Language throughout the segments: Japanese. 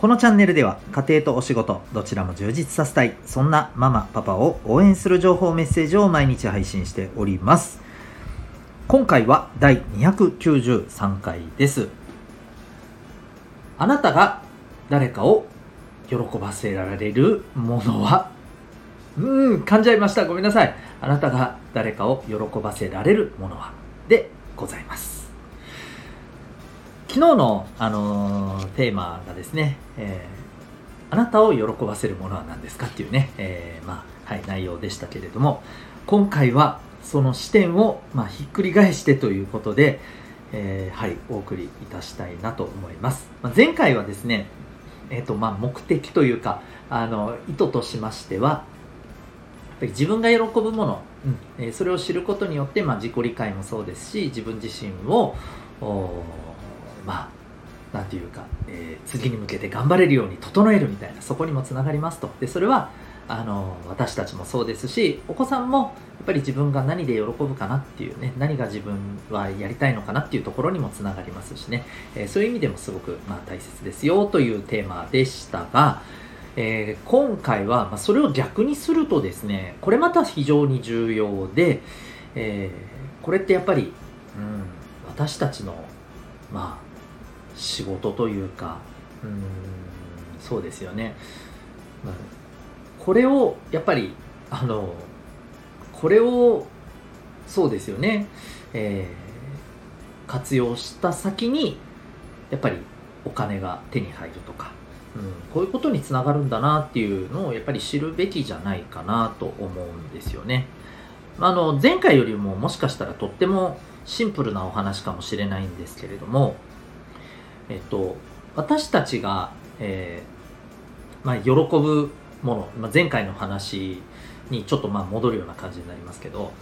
このチャンネルでは家庭とお仕事どちらも充実させたいそんなママパパを応援する情報メッセージを毎日配信しております。今回は第293回です。あなたが誰かを喜ばせられるものは？うーん噛んじゃいました。ごめんなさい。あなたが誰かを喜ばせられるものは？でございます。昨日の、あのー、テーマがですね、えー、あなたを喜ばせるものは何ですかっていうね、えー、まあ、はい、内容でしたけれども、今回はその視点を、まあ、ひっくり返してということで、えはい、お送りいたしたいなと思います。まあ、前回はですね、えっ、と、まあ、目的というか、あの、意図としましては、自分が喜ぶもの、うんえそれを知ることによって、まあ、自己理解もそうですし、自分自身を、まあなんていうか、えー、次に向けて頑張れるように整えるみたいなそこにもつながりますと。でそれはあの私たちもそうですしお子さんもやっぱり自分が何で喜ぶかなっていうね何が自分はやりたいのかなっていうところにもつながりますしね、えー、そういう意味でもすごく、まあ、大切ですよというテーマでしたが、えー、今回は、まあ、それを逆にするとですねこれまた非常に重要で、えー、これってやっぱり、うん、私たちのまあ仕事というかうんそうですよね、まあ、これをやっぱりあのこれをそうですよね、えー、活用した先にやっぱりお金が手に入るとか、うん、こういうことにつながるんだなっていうのをやっぱり知るべきじゃないかなと思うんですよね。あの前回よりももしかしたらとってもシンプルなお話かもしれないんですけれどもえっと、私たちが、えーまあ、喜ぶもの、まあ、前回の話にちょっとまあ戻るような感じになりますけど、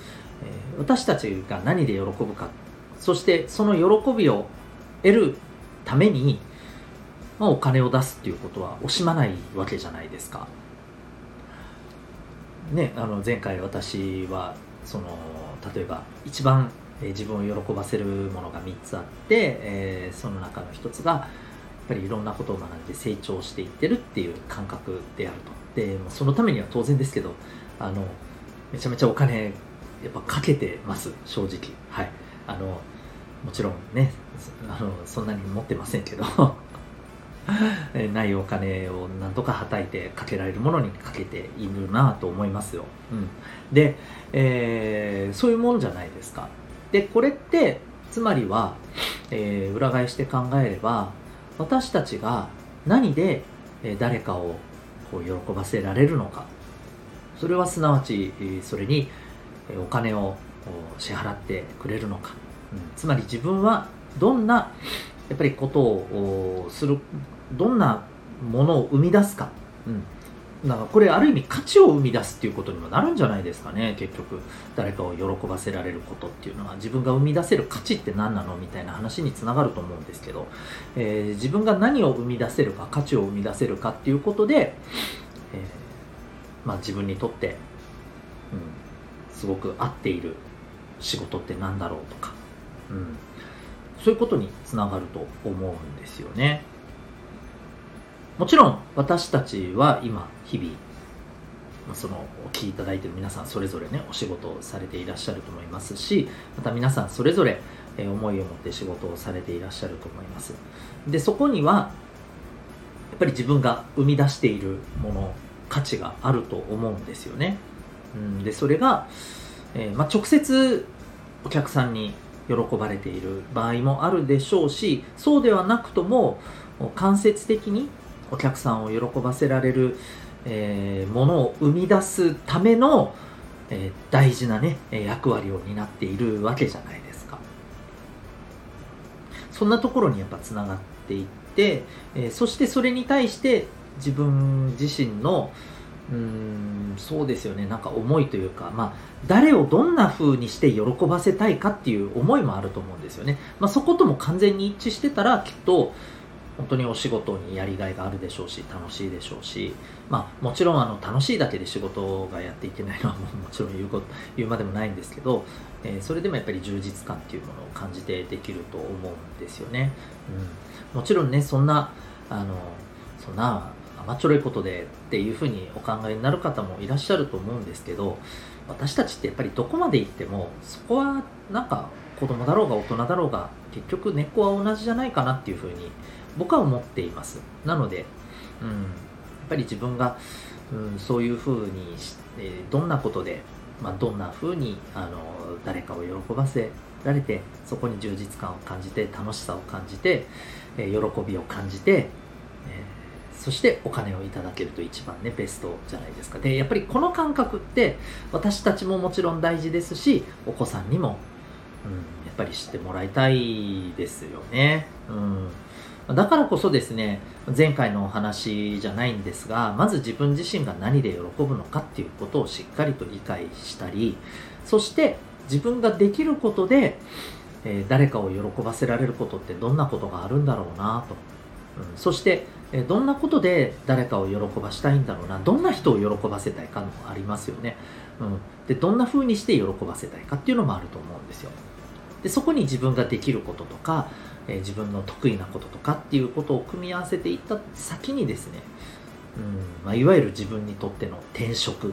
えー、私たちが何で喜ぶかそしてその喜びを得るために、まあ、お金を出すっていうことは惜しまないわけじゃないですか。ね、あの前回私はその例えば一番え自分を喜ばせるものが3つあって、えー、その中の1つがやっぱりいろんなことを学んで成長していってるっていう感覚であると。でそのためには当然ですけどあのめちゃめちゃお金やっぱかけてます。正直。はい。あのもちろんねあのそんなに持ってませんけど。ないお金をなんとかはたいてかけられるものにかけているなと思いますよ、うん、で、えー、そういうもんじゃないですか。でこれってつまりは、えー、裏返して考えれば私たちが何で誰かをこう喜ばせられるのか。それはすなわちそれにお金を支払ってくれるのか、うん、つまり自分はどんなやっぱりことをするどんなものを生み出すか、うん、なんかこれある意味価値を生み出すっていうことにもなるんじゃないですかね。結局誰かを喜ばせられることっていうのは。自分が生み出せる価値って何なのみたいな話につながると思うんですけど、えー、自分が何を生み出せるか価値を生み出せるかっていうことで、えー、まあ、自分にとって、うん、すごく合っている仕事って何だろうとか、うん、そういうことにつながると思うんですよね。もちろん私たちは今日々そのお聞きいただいている皆さんそれぞれねお仕事をされていらっしゃると思いますしまた皆さんそれぞれ思いを持って仕事をされていらっしゃると思います。でそこにはやっぱり自分が生み出しているもの価値があると思うんですよね、うん、でそれが、えー、まあ、直接お客さんに喜ばれている場合もあるでしょうしそうではなくとも間接的にお客さんを喜ばせられる、えー、ものを生み出すための、えー、大事なね役割を担っているわけじゃないですか。そんなところにやっぱつながっていって、えー、そしてそれに対して自分自身のうんそうですよねなんか思いというか、まあ、誰をどんな風にして喜ばせたいかっていう思いもあると思うんですよね、まあ、そことも完全に一致してたらきっと本当にお仕事にやりがいがあるでしょうし楽しいでしょうし、まあ、もちろんあの楽しいだけで仕事がやっていけないのはももちろん言うこと言うまでもないんですけど、えー、それでもやっぱり充実感っていうものを感じてできると思うんですよね、うん、もちろんねそんなあのそんな甘っちょろいことでっていうふうにお考えになる方もいらっしゃると思うんですけど私たちってやっぱりどこまで行ってもそこはなんか子供だろうが大人だろうが結局根っこは同じじゃないかなっていうふうに僕は思っています。なので、うん、やっぱり自分が、うん、そういうふうにし、えどんなことで、まあ、どんなふうにあの誰かを喜ばせられてそこに充実感を感じて楽しさを感じて、え喜びを感じてえそしてお金をいただけると一番ねベストじゃないですか。でやっぱりこの感覚って私たちももちろん大事ですしお子さんにも、やっぱり知ってもらいたいですよね、うん、だからこそですね前回のお話じゃないんですがまず自分自身が何で喜ぶのかっていうことをしっかりと理解したりそして自分ができることで、えー、誰かを喜ばせられることってどんなことがあるんだろうなと、うん、そしてえどんなことで誰かを喜ばしたいんだろうな。どんな人を喜ばせたいかもありますよね、うん、でどんな風にして喜ばせたいかっていうのもあると思うんですよ。でそこに自分ができることとか、え自分の得意なこととかっていうことを組み合わせていった先にですね、うんまあ、いわゆる自分にとっての転職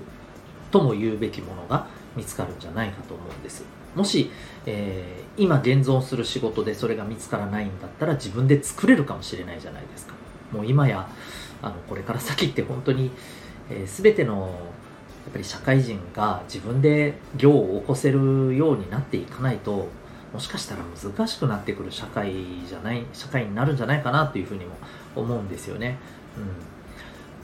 とも言うべきものが見つかるんじゃないかと思うんです。もし、えー、今現存する仕事でそれが見つからないんだったら自分で作れるかもしれないじゃないですか。もう今やあのこれから先って本当に、えー、全てのやっぱり社会人が自分で業を起こせるようになっていかないともしかしたら難しくなってくる社会じゃない社会になるんじゃないかなというふうにも思うんですよね、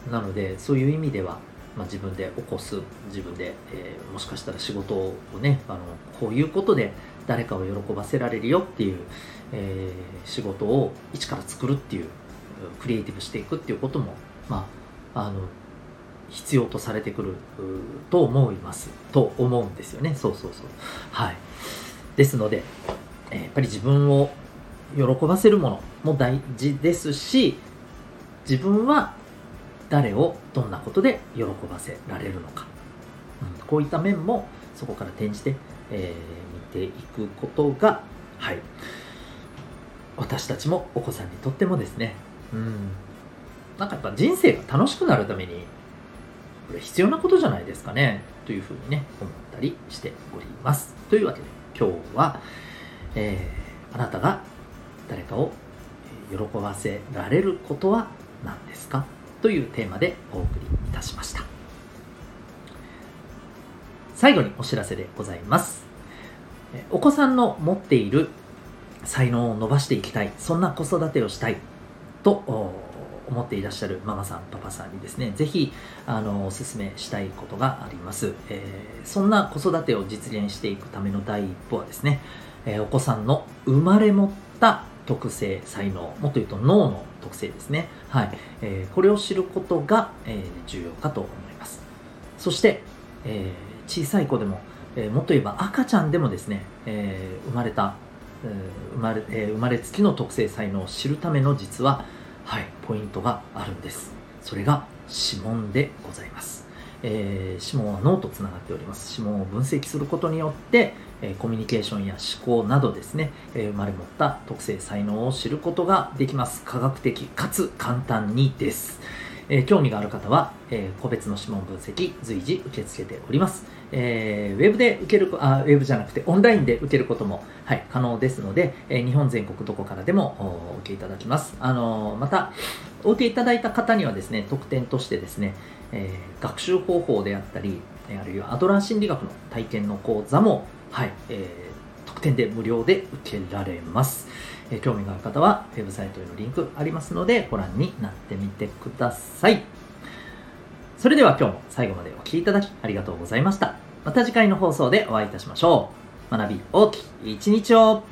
うん、なのでそういう意味では、まあ、自分で起こす自分で、えー、もしかしたら仕事をねあのこういうことで誰かを喜ばせられるよっていう、えー、仕事を一から作るっていうクリエイティブしていくっていうことも、まあ、あの必要とされてくると思います。と思うんですよね。そうそうそう。はい。ですので、やっぱり自分を喜ばせるものも大事ですし自分は誰をどんなことで喜ばせられるのか、うん、こういった面もそこから転じて、えー、見ていくことがはい。私たちもお子さんにとってもですね。うん。なんかやっぱ人生が楽しくなるためにこれ必要なことじゃないですかね。というふうにね思ったりしております。というわけで今日は、えー、あなたが誰かを喜ばせられることは何ですかというテーマでお送りいたしました。最後にお知らせでございます。お子さんの持っている才能を伸ばしていきたい。そんな子育てをしたいと思っていらっしゃるママさん、パパさんにですね、ぜひ、あの、お勧めしたいことがあります。えー、そんな子育てを実現していくための第一歩はですね、えー、お子さんの生まれ持った特性、才能、もっと言うと脳の特性ですね。はい。えー、これを知ることが、えー、重要かと思います。そして、えー、小さい子でも、えー、もっと言えば赤ちゃんでもですね、えー、生まれた生まれ、えー、生まれつきの特性才能を知るための実は、はい、ポイントがあるんです。それが指紋でございます。えー、指紋は脳とつながっております。指紋を分析することによって、えー、コミュニケーションや思考などですね、えー、生まれ持った特性才能を知ることができます。科学的かつ簡単にです。え興味がある方は、え個別の指紋分析随時受け付けております。えー、ウェブで受けるあ、ウェブじゃなくてオンラインで受けることも、はい、可能ですので、え、日本全国どこからでもお受けいただきます。あの、また、お受けいただいた方にはですね、特典としてですね、えー、学習方法であったり、あるいはアドラー心理学の体験の講座も、はい、えー、特典で無料で受けられます。えー、興味がある方は、ウェブサイトへのリンクありますので、ご覧になってみてください。それでは今日も最後までお聴きいただきありがとうございました。また次回の放送でお会いいたしましょう。学び大きい一日を